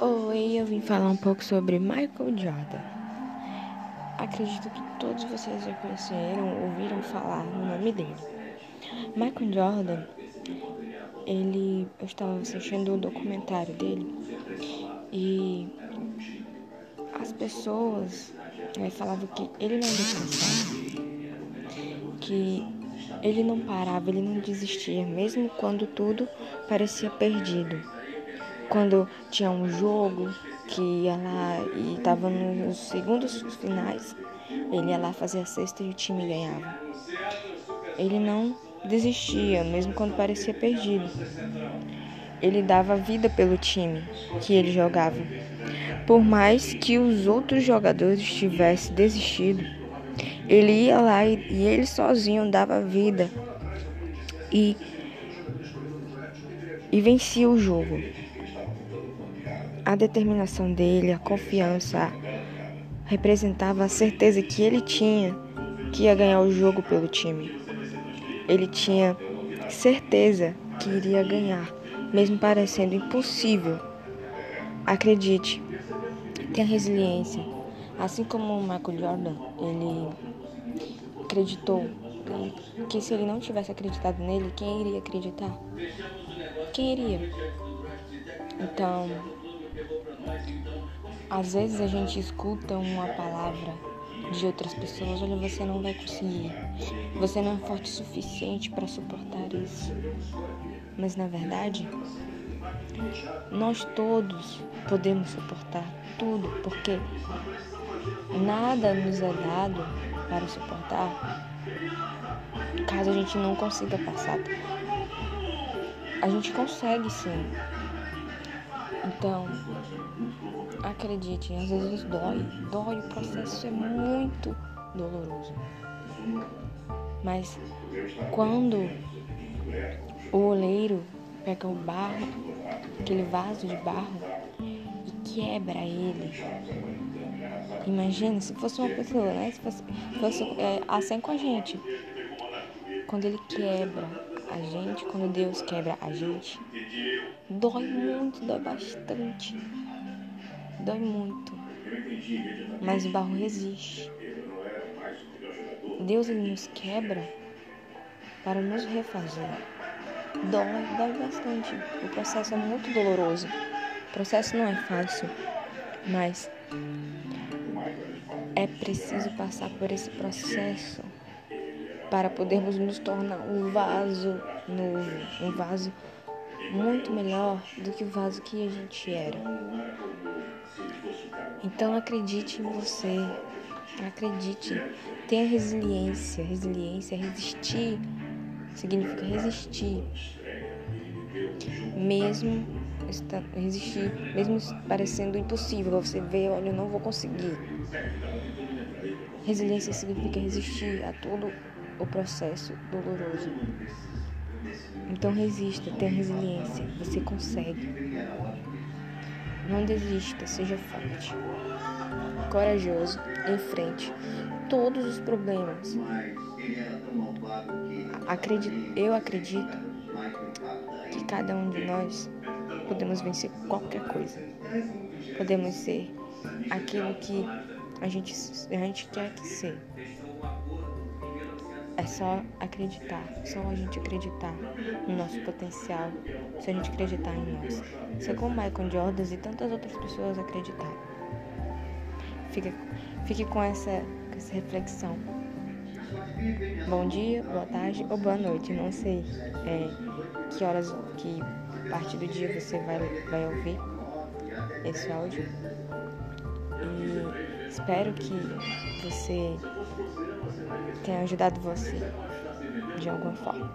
Oi, eu vim falar um pouco sobre Michael Jordan. Acredito que todos vocês já conheceram, ouviram falar no nome dele. Michael Jordan, ele, eu estava assistindo um documentário dele e as pessoas é, falavam que ele não descansava, que ele não parava, ele não desistia, mesmo quando tudo parecia perdido. Quando tinha um jogo que ia lá e estava nos segundos finais, ele ia lá fazer a cesta e o time ganhava. Ele não desistia, mesmo quando parecia perdido. Ele dava vida pelo time que ele jogava. Por mais que os outros jogadores tivessem desistido, ele ia lá e, e ele sozinho dava vida e, e vencia o jogo. A determinação dele, a confiança, representava a certeza que ele tinha que ia ganhar o jogo pelo time. Ele tinha certeza que iria ganhar, mesmo parecendo impossível. Acredite, tenha resiliência. Assim como o Michael Jordan, ele acreditou que se ele não tivesse acreditado nele, quem iria acreditar? Quem iria? Então, às vezes a gente escuta uma palavra de outras pessoas, olha, você não vai conseguir. Você não é forte o suficiente para suportar isso. Mas na verdade, nós todos podemos suportar tudo, porque nada nos é dado para suportar caso a gente não consiga passar. A gente consegue sim. Então, acredite, às vezes dói, dói, o processo é muito doloroso. Mas quando o oleiro pega o barro, aquele vaso de barro, e quebra ele, imagina se fosse uma pessoa, né? Se fosse, fosse é, assim com a gente. Quando ele quebra a gente, quando Deus quebra a gente, dói muito, dói bastante. Dói muito. Mas o barro resiste. Deus ele nos quebra para nos refazer. Dói, dói bastante. O processo é muito doloroso. O processo não é fácil, mas é preciso passar por esse processo para podermos nos tornar um vaso novo, um vaso muito melhor do que o vaso que a gente era. Então acredite em você, acredite, tenha resiliência. Resiliência, é resistir, significa resistir. Mesmo resistir, mesmo parecendo impossível, você vê, olha, eu não vou conseguir. Resiliência significa resistir a todo o processo doloroso. Então resista, tenha resiliência, você consegue. Não desista, seja forte, corajoso, enfrente todos os problemas. Acredito, eu acredito que cada um de nós podemos vencer qualquer coisa. Podemos ser aquilo que a gente, a gente quer que ser. É só acreditar, só a gente acreditar no nosso potencial, se a gente acreditar em nós. Ser como Michael Jordan e tantas outras pessoas acreditarem. Fique, fique com, essa, com essa reflexão. Bom dia, boa tarde ou boa noite, não sei é, que horas, que parte do dia você vai, vai ouvir esse áudio. E espero que você tenha ajudado você de alguma forma.